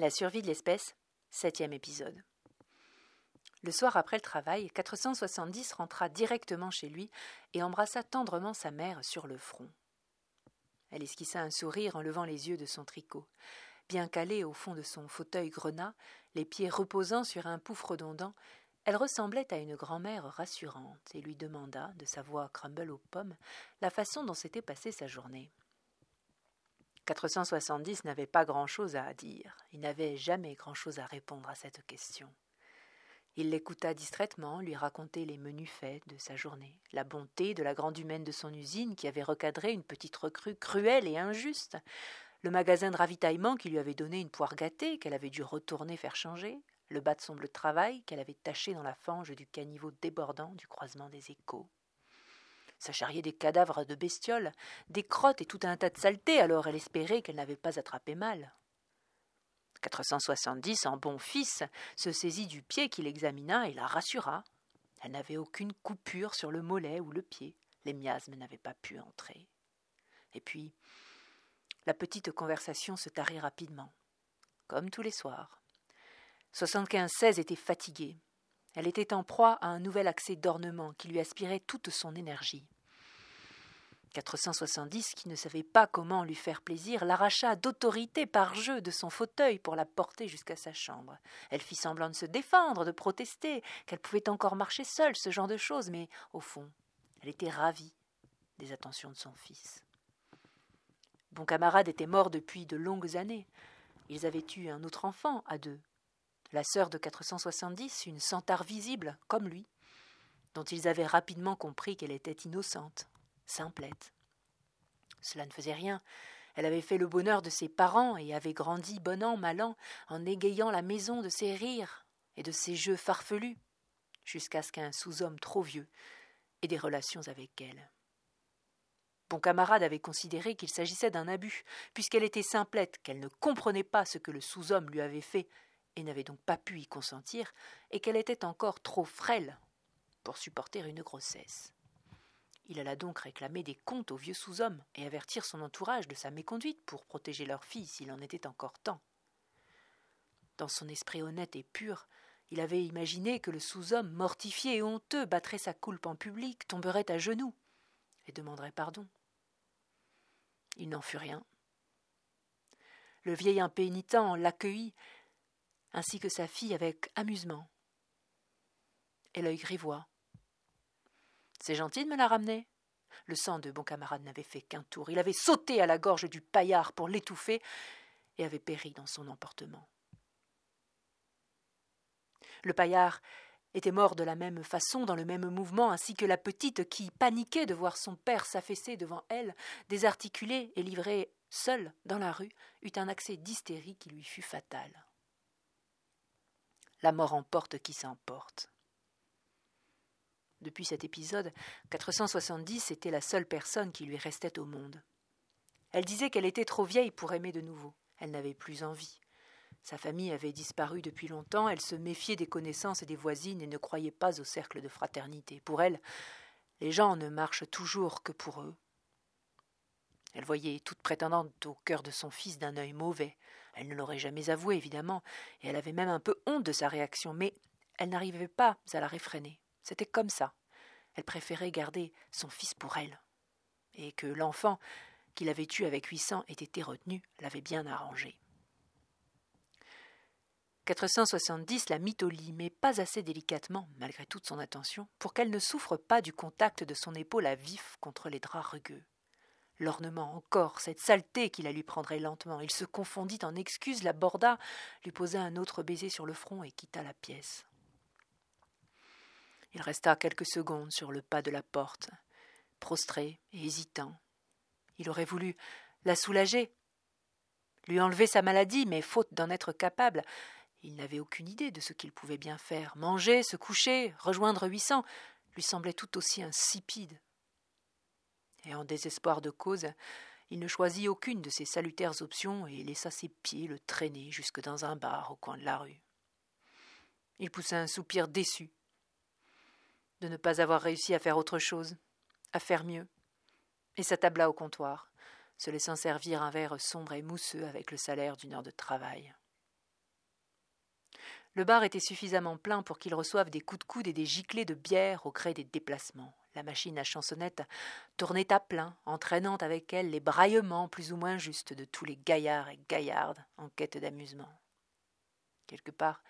La survie de l'espèce, septième épisode. Le soir après le travail, 470 rentra directement chez lui et embrassa tendrement sa mère sur le front. Elle esquissa un sourire en levant les yeux de son tricot. Bien calée au fond de son fauteuil grenat, les pieds reposant sur un pouf redondant, elle ressemblait à une grand-mère rassurante et lui demanda, de sa voix crumble aux pommes, la façon dont s'était passée sa journée. 470 n'avait pas grand-chose à dire, il n'avait jamais grand-chose à répondre à cette question. Il l'écouta distraitement, lui raconter les menus faits de sa journée, la bonté de la grande humaine de son usine qui avait recadré une petite recrue cruelle et injuste, le magasin de ravitaillement qui lui avait donné une poire gâtée qu'elle avait dû retourner faire changer, le bas de son bleu travail qu'elle avait taché dans la fange du caniveau débordant du croisement des échos. Ça charriait des cadavres de bestioles, des crottes et tout un tas de saletés, alors elle espérait qu'elle n'avait pas attrapé mal. 470, en bon fils, se saisit du pied qu'il examina et la rassura. Elle n'avait aucune coupure sur le mollet ou le pied. Les miasmes n'avaient pas pu entrer. Et puis, la petite conversation se tarit rapidement, comme tous les soirs. 75-16 était fatiguée. Elle était en proie à un nouvel accès d'ornement qui lui aspirait toute son énergie. 470, qui ne savait pas comment lui faire plaisir, l'arracha d'autorité par jeu de son fauteuil pour la porter jusqu'à sa chambre. Elle fit semblant de se défendre, de protester, qu'elle pouvait encore marcher seule, ce genre de choses, mais au fond, elle était ravie des attentions de son fils. Bon camarade était mort depuis de longues années. Ils avaient eu un autre enfant à deux. La sœur de 470, une centaure visible, comme lui, dont ils avaient rapidement compris qu'elle était innocente, simplette. Cela ne faisait rien. Elle avait fait le bonheur de ses parents et avait grandi bon an, mal an, en égayant la maison de ses rires et de ses jeux farfelus, jusqu'à ce qu'un sous-homme trop vieux ait des relations avec elle. Bon camarade avait considéré qu'il s'agissait d'un abus, puisqu'elle était simplette, qu'elle ne comprenait pas ce que le sous-homme lui avait fait, et n'avait donc pas pu y consentir, et qu'elle était encore trop frêle pour supporter une grossesse. Il alla donc réclamer des comptes au vieux sous-homme et avertir son entourage de sa méconduite pour protéger leur fille s'il en était encore temps. Dans son esprit honnête et pur, il avait imaginé que le sous-homme, mortifié et honteux, battrait sa coulpe en public, tomberait à genoux et demanderait pardon. Il n'en fut rien. Le vieil impénitent l'accueillit, ainsi que sa fille, avec amusement et l'œil grivois. C'est gentil de me la ramener. Le sang de bon camarade n'avait fait qu'un tour. Il avait sauté à la gorge du paillard pour l'étouffer et avait péri dans son emportement. Le paillard était mort de la même façon, dans le même mouvement, ainsi que la petite qui, paniquait de voir son père s'affaisser devant elle, désarticulée et livrée seule dans la rue, eut un accès d'hystérie qui lui fut fatal. La mort emporte qui s'emporte. Depuis cet épisode, 470 était la seule personne qui lui restait au monde. Elle disait qu'elle était trop vieille pour aimer de nouveau. Elle n'avait plus envie. Sa famille avait disparu depuis longtemps, elle se méfiait des connaissances et des voisines et ne croyait pas au cercle de fraternité. Pour elle, les gens ne marchent toujours que pour eux. Elle voyait toute prétendante au cœur de son fils d'un œil mauvais. Elle ne l'aurait jamais avoué, évidemment, et elle avait même un peu honte de sa réaction, mais elle n'arrivait pas à la réfréner. C'était comme ça. Elle préférait garder son fils pour elle. Et que l'enfant qu'il avait eu avec huit ait été retenu l'avait bien arrangé. 470 la mit au lit, mais pas assez délicatement, malgré toute son attention, pour qu'elle ne souffre pas du contact de son épaule à vif contre les draps rugueux. L'ornement encore, cette saleté qui la lui prendrait lentement. Il se confondit en excuses, la borda, lui posa un autre baiser sur le front et quitta la pièce. Il resta quelques secondes sur le pas de la porte, prostré et hésitant. Il aurait voulu la soulager, lui enlever sa maladie, mais faute d'en être capable, il n'avait aucune idée de ce qu'il pouvait bien faire. Manger, se coucher, rejoindre Huit lui semblait tout aussi insipide. Et en désespoir de cause, il ne choisit aucune de ces salutaires options et laissa ses pieds le traîner jusque dans un bar au coin de la rue. Il poussa un soupir déçu de ne pas avoir réussi à faire autre chose, à faire mieux, et s'attabla au comptoir, se laissant servir un verre sombre et mousseux avec le salaire d'une heure de travail. Le bar était suffisamment plein pour qu'il reçoive des coups de coude et des giclées de bière au gré des déplacements. La machine à chansonnette tournait à plein, entraînant avec elle les braillements plus ou moins justes de tous les gaillards et gaillardes en quête d'amusement. Quelque part,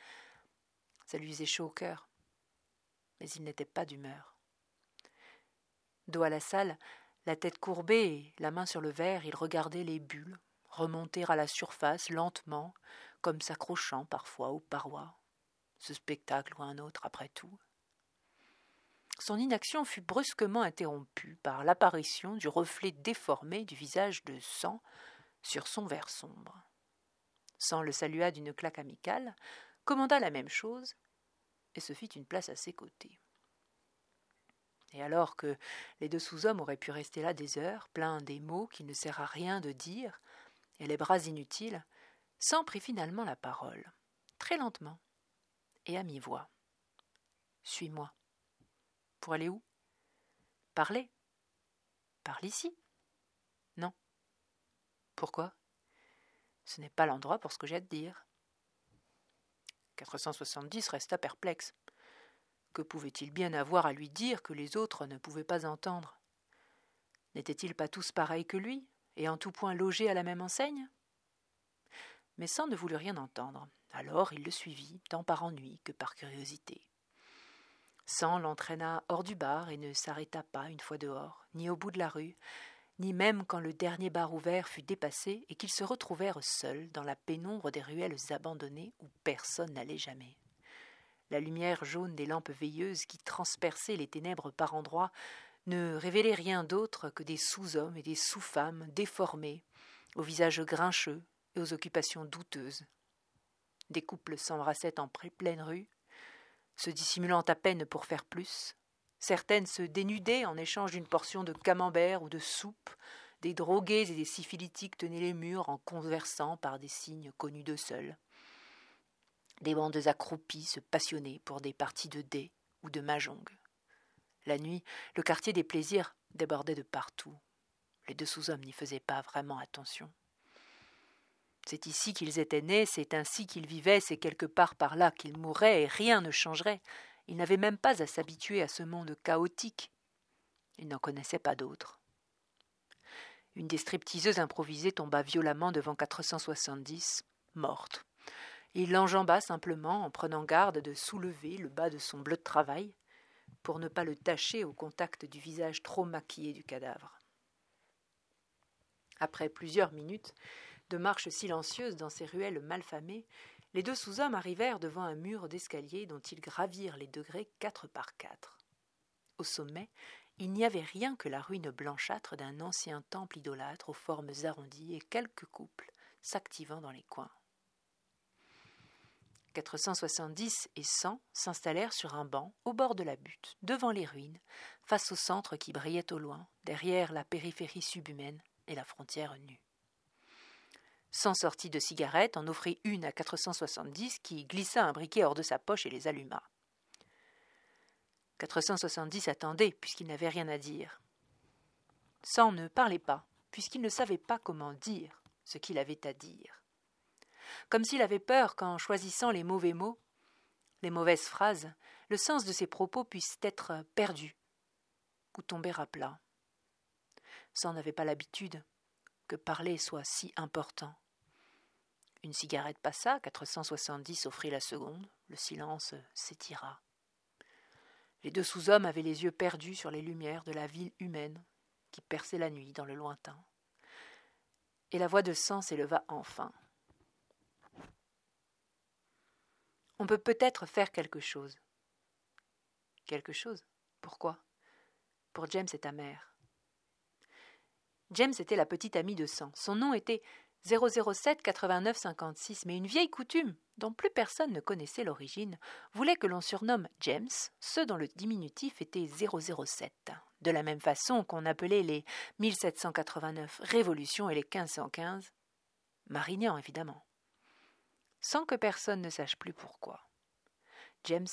ça lui faisait chaud au cœur, mais il n'était pas d'humeur. Dos à la salle, la tête courbée la main sur le verre, il regardait les bulles remonter à la surface lentement, comme s'accrochant parfois aux parois. Ce spectacle ou un autre, après tout. Son inaction fut brusquement interrompue par l'apparition du reflet déformé du visage de sang sur son verre sombre. Sang le salua d'une claque amicale, commanda la même chose et se fit une place à ses côtés. Et alors que les deux sous-hommes auraient pu rester là des heures, pleins des mots qu'il ne sert à rien de dire, et les bras inutiles, Sang prit finalement la parole, très lentement, et à mi-voix. Suis-moi. Pour aller où? Parler. Parle ici. Non. Pourquoi? Ce n'est pas l'endroit pour ce que j'ai à te dire. 470 resta perplexe. Que pouvait-il bien avoir à lui dire que les autres ne pouvaient pas entendre? N'étaient-ils pas tous pareils que lui, et en tout point logés à la même enseigne? Mais sans ne voulut rien entendre. Alors il le suivit, tant par ennui que par curiosité. Sans l'entraîna hors du bar et ne s'arrêta pas une fois dehors, ni au bout de la rue, ni même quand le dernier bar ouvert fut dépassé et qu'ils se retrouvèrent seuls dans la pénombre des ruelles abandonnées où personne n'allait jamais. La lumière jaune des lampes veilleuses qui transperçaient les ténèbres par endroits ne révélait rien d'autre que des sous-hommes et des sous-femmes déformés, aux visages grincheux et aux occupations douteuses. Des couples s'embrassaient en pleine rue, se dissimulant à peine pour faire plus, Certaines se dénudaient en échange d'une portion de camembert ou de soupe. Des drogués et des syphilitiques tenaient les murs en conversant par des signes connus d'eux seuls. Des bandes accroupies se passionnaient pour des parties de dés ou de mahjong. La nuit, le quartier des plaisirs débordait de partout. Les deux sous-hommes n'y faisaient pas vraiment attention. C'est ici qu'ils étaient nés, c'est ainsi qu'ils vivaient, c'est quelque part par là qu'ils mourraient, et rien ne changerait. Il n'avait même pas à s'habituer à ce monde chaotique. Il n'en connaissait pas d'autre. Une des stripteaseuses improvisées tomba violemment devant 470, morte. Il l'enjamba simplement en prenant garde de soulever le bas de son bleu de travail pour ne pas le tacher au contact du visage trop maquillé du cadavre. Après plusieurs minutes de marche silencieuse dans ces ruelles malfamées, les deux sous-hommes arrivèrent devant un mur d'escalier dont ils gravirent les degrés quatre par quatre. Au sommet, il n'y avait rien que la ruine blanchâtre d'un ancien temple idolâtre aux formes arrondies et quelques couples s'activant dans les coins. 470 et 100 s'installèrent sur un banc au bord de la butte, devant les ruines, face au centre qui brillait au loin, derrière la périphérie subhumaine et la frontière nue sans sortie de cigarette, en offrit une à 470 qui glissa un briquet hors de sa poche et les alluma. 470 attendait, puisqu'il n'avait rien à dire. Sans ne parlait pas, puisqu'il ne savait pas comment dire ce qu'il avait à dire. Comme s'il avait peur qu'en choisissant les mauvais mots, les mauvaises phrases, le sens de ses propos puisse être perdu ou tomber à plat. Sans n'avait pas l'habitude que parler soit si important. Une cigarette passa, 470 offrit la seconde, le silence s'étira. Les deux sous-hommes avaient les yeux perdus sur les lumières de la ville humaine qui perçait la nuit dans le lointain. Et la voix de sang s'éleva enfin. On peut peut-être faire quelque chose. Quelque chose? Pourquoi? Pour James et ta mère. James était la petite amie de sang. Son nom était 007 89 56, mais une vieille coutume, dont plus personne ne connaissait l'origine, voulait que l'on surnomme James ceux dont le diminutif était 007, de la même façon qu'on appelait les 1789 Révolution et les 1515 Marignan, évidemment. Sans que personne ne sache plus pourquoi. James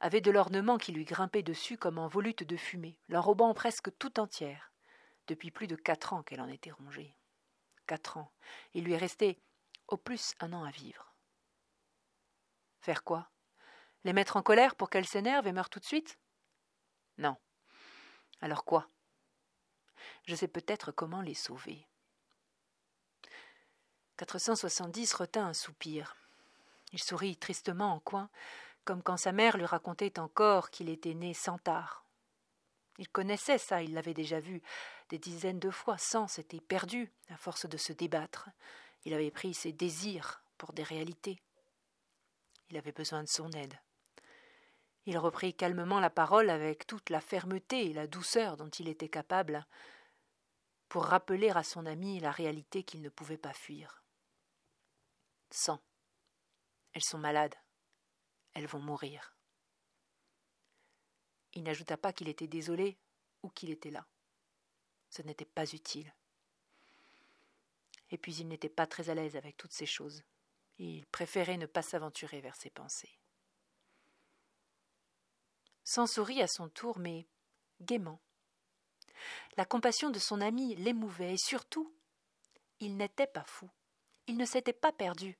avait de l'ornement qui lui grimpait dessus comme en volute de fumée, l'enrobant presque tout entière. Depuis plus de quatre ans qu'elle en était rongée quatre ans. Il lui restait au plus un an à vivre. Faire quoi? Les mettre en colère pour qu'elles s'énervent et meurent tout de suite? Non. Alors quoi? Je sais peut-être comment les sauver. 470 retint un soupir. Il sourit tristement en coin, comme quand sa mère lui racontait encore qu'il était né sans tard. Il connaissait ça, il l'avait déjà vu des dizaines de fois, sans s'était perdu à force de se débattre. Il avait pris ses désirs pour des réalités. Il avait besoin de son aide. Il reprit calmement la parole avec toute la fermeté et la douceur dont il était capable pour rappeler à son ami la réalité qu'il ne pouvait pas fuir. Sans. Elles sont malades. Elles vont mourir. Il n'ajouta pas qu'il était désolé ou qu'il était là. Ce n'était pas utile. Et puis il n'était pas très à l'aise avec toutes ces choses. Il préférait ne pas s'aventurer vers ses pensées. Sans sourit à son tour, mais gaiement. La compassion de son ami l'émouvait, et surtout, il n'était pas fou. Il ne s'était pas perdu.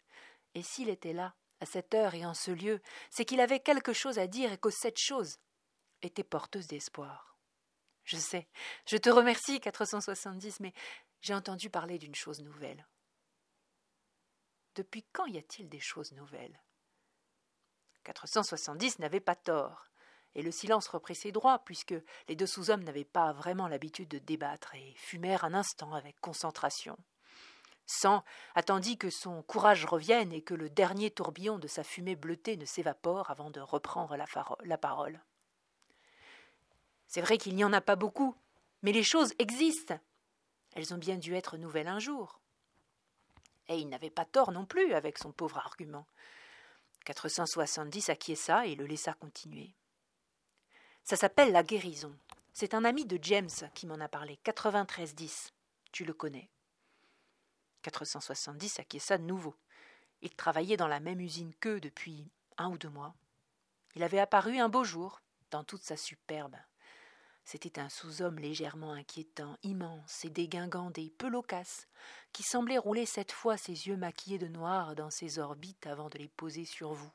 Et s'il était là, à cette heure et en ce lieu, c'est qu'il avait quelque chose à dire et que cette chose était porteuse d'espoir. Je sais, je te remercie, 470, mais j'ai entendu parler d'une chose nouvelle. Depuis quand y a-t-il des choses nouvelles? 470 n'avait pas tort, et le silence reprit ses droits, puisque les deux sous-hommes n'avaient pas vraiment l'habitude de débattre et fumèrent un instant avec concentration. Sans attendit que son courage revienne et que le dernier tourbillon de sa fumée bleutée ne s'évapore avant de reprendre la, parole. C'est vrai qu'il n'y en a pas beaucoup, mais les choses existent. Elles ont bien dû être nouvelles un jour. Et il n'avait pas tort non plus avec son pauvre argument. 470 acquiesça et le laissa continuer. Ça s'appelle la guérison. C'est un ami de James qui m'en a parlé. 9310. Tu le connais. 470 acquiesça de nouveau. Il travaillait dans la même usine qu'eux depuis un ou deux mois. Il avait apparu un beau jour, dans toute sa superbe. C'était un sous-homme légèrement inquiétant, immense et dégingandé, peu loquace, qui semblait rouler cette fois ses yeux maquillés de noir dans ses orbites avant de les poser sur vous,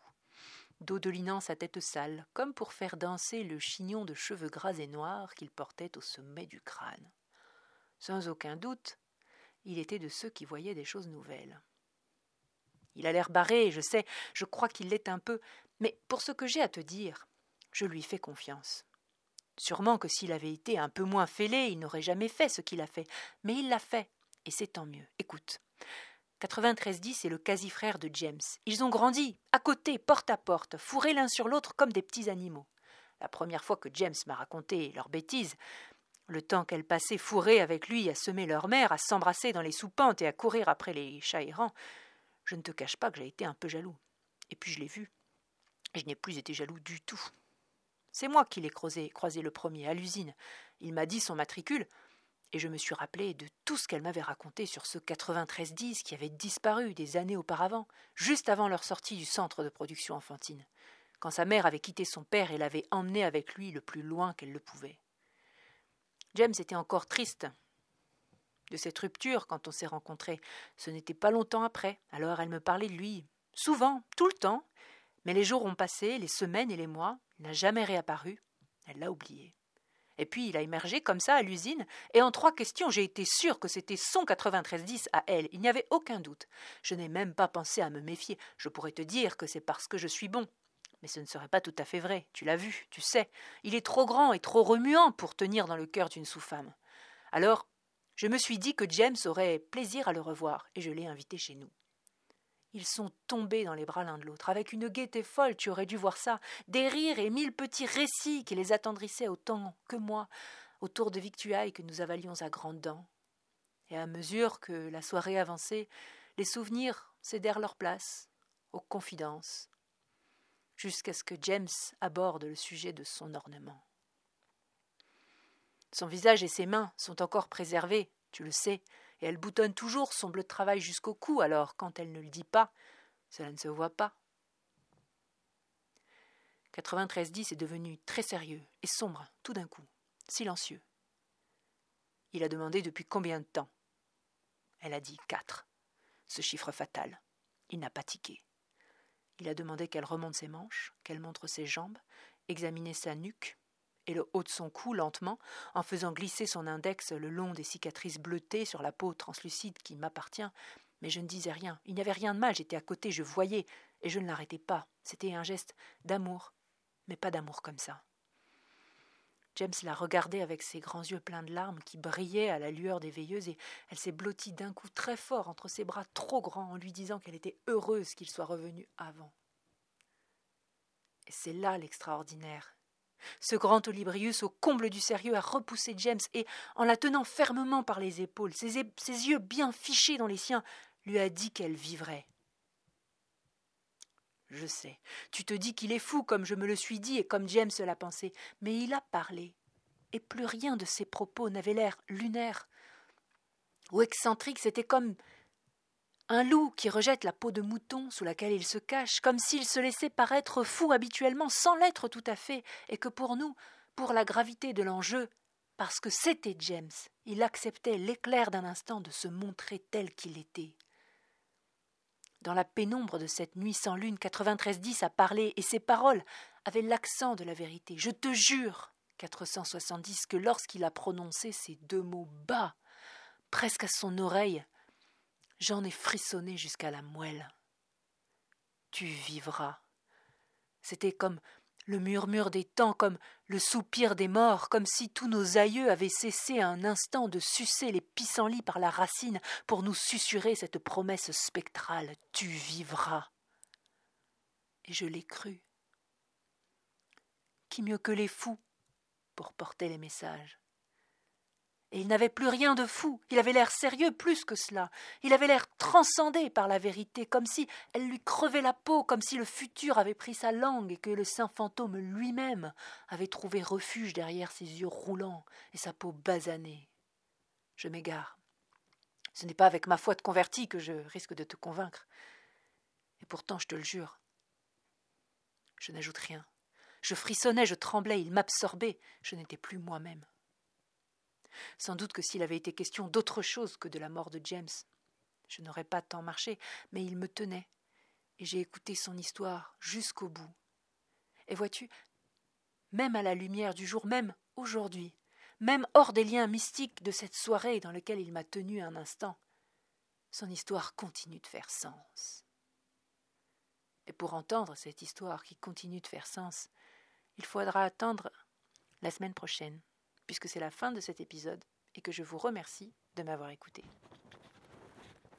dodelinant sa tête sale, comme pour faire danser le chignon de cheveux gras et noirs qu'il portait au sommet du crâne. Sans aucun doute, il était de ceux qui voyaient des choses nouvelles. Il a l'air barré, je sais, je crois qu'il l'est un peu, mais pour ce que j'ai à te dire, je lui fais confiance. Sûrement que s'il avait été un peu moins fêlé, il n'aurait jamais fait ce qu'il a fait, mais il l'a fait, et c'est tant mieux. Écoute. 9310 est le quasi-frère de James. Ils ont grandi, à côté, porte à porte, fourrés l'un sur l'autre comme des petits animaux. La première fois que James m'a raconté leurs bêtises, le temps qu'elle passait fourrée avec lui à semer leur mère, à s'embrasser dans les soupentes et à courir après les chats errants, je ne te cache pas que j'ai été un peu jaloux. Et puis je l'ai vu. Je n'ai plus été jaloux du tout. C'est moi qui l'ai croisé, croisé le premier à l'usine. Il m'a dit son matricule, et je me suis rappelé de tout ce qu'elle m'avait raconté sur ce 9310 qui avait disparu des années auparavant, juste avant leur sortie du centre de production enfantine, quand sa mère avait quitté son père et l'avait emmené avec lui le plus loin qu'elle le pouvait. James était encore triste de cette rupture quand on s'est rencontrés. Ce n'était pas longtemps après, alors elle me parlait de lui, souvent, tout le temps. Mais les jours ont passé, les semaines et les mois, il n'a jamais réapparu. Elle l'a oublié. Et puis il a émergé comme ça à l'usine, et en trois questions j'ai été sûre que c'était son 9310 à elle, il n'y avait aucun doute. Je n'ai même pas pensé à me méfier, je pourrais te dire que c'est parce que je suis bon. Mais ce ne serait pas tout à fait vrai, tu l'as vu, tu sais. Il est trop grand et trop remuant pour tenir dans le cœur d'une sous-femme. Alors, je me suis dit que James aurait plaisir à le revoir, et je l'ai invité chez nous. Ils sont tombés dans les bras l'un de l'autre, avec une gaieté folle, tu aurais dû voir ça, des rires et mille petits récits qui les attendrissaient autant que moi, autour de victuailles que nous avalions à grandes dents. Et à mesure que la soirée avançait, les souvenirs cédèrent leur place aux confidences, jusqu'à ce que James aborde le sujet de son ornement. Son visage et ses mains sont encore préservés, tu le sais, et elle boutonne toujours son bleu de travail jusqu'au cou, alors quand elle ne le dit pas, cela ne se voit pas. 9310 est devenu très sérieux et sombre tout d'un coup, silencieux. Il a demandé depuis combien de temps? Elle a dit quatre. Ce chiffre fatal. Il n'a pas tiqué. Il a demandé qu'elle remonte ses manches, qu'elle montre ses jambes, examiner sa nuque et le haut de son cou lentement, en faisant glisser son index le long des cicatrices bleutées sur la peau translucide qui m'appartient. Mais je ne disais rien. Il n'y avait rien de mal, j'étais à côté, je voyais, et je ne l'arrêtais pas. C'était un geste d'amour, mais pas d'amour comme ça. James la regardait avec ses grands yeux pleins de larmes qui brillaient à la lueur des veilleuses et elle s'est blottie d'un coup très fort entre ses bras trop grands en lui disant qu'elle était heureuse qu'il soit revenu avant. Et c'est là l'extraordinaire. Ce grand Olibrius, au comble du sérieux, a repoussé James et, en la tenant fermement par les épaules, ses, yeux bien fichés dans les siens, lui a dit qu'elle vivrait. Je sais. Tu te dis qu'il est fou, comme je me le suis dit et comme James l'a pensé. Mais il a parlé. Et plus rien de ses propos n'avait l'air lunaire ou excentrique. C'était comme un loup qui rejette la peau de mouton sous laquelle il se cache, comme s'il se laissait paraître fou habituellement sans l'être tout à fait, et que pour nous, pour la gravité de l'enjeu, parce que c'était James, il acceptait l'éclair d'un instant de se montrer tel qu'il était. Dans la pénombre de cette nuit sans lune, 9310 a parlé, et ses paroles avaient l'accent de la vérité. Je te jure, 470, que lorsqu'il a prononcé ces deux mots bas, presque à son oreille, j'en ai frissonné jusqu'à la moelle. Tu vivras. C'était comme le murmure des temps, comme le soupir des morts, comme si tous nos aïeux avaient cessé un instant de sucer les pissenlits par la racine pour nous susurrer cette promesse spectrale Tu vivras. Et je l'ai cru. Qui mieux que les fous pour porter les messages? Et il n'avait plus rien de fou, il avait l'air sérieux plus que cela, il avait l'air transcendé par la vérité, comme si elle lui crevait la peau, comme si le futur avait pris sa langue et que le saint fantôme lui-même avait trouvé refuge derrière ses yeux roulants et sa peau basanée. Je m'égare. Ce n'est pas avec ma foi de converti que je risque de te convaincre. Et pourtant, je te le jure, je n'ajoute rien. Je frissonnais, je tremblais, il m'absorbait, je n'étais plus moi-même. Sans doute que s'il avait été question d'autre chose que de la mort de James, je n'aurais pas tant marché, mais il me tenait, et j'ai écouté son histoire jusqu'au bout. Et vois-tu, même à la lumière du jour, même aujourd'hui, même hors des liens mystiques de cette soirée dans laquelle il m'a tenu un instant, son histoire continue de faire sens. Et pour entendre cette histoire qui continue de faire sens, il faudra attendre la semaine prochaine puisque c'est la fin de cet épisode et que je vous remercie de m'avoir écouté.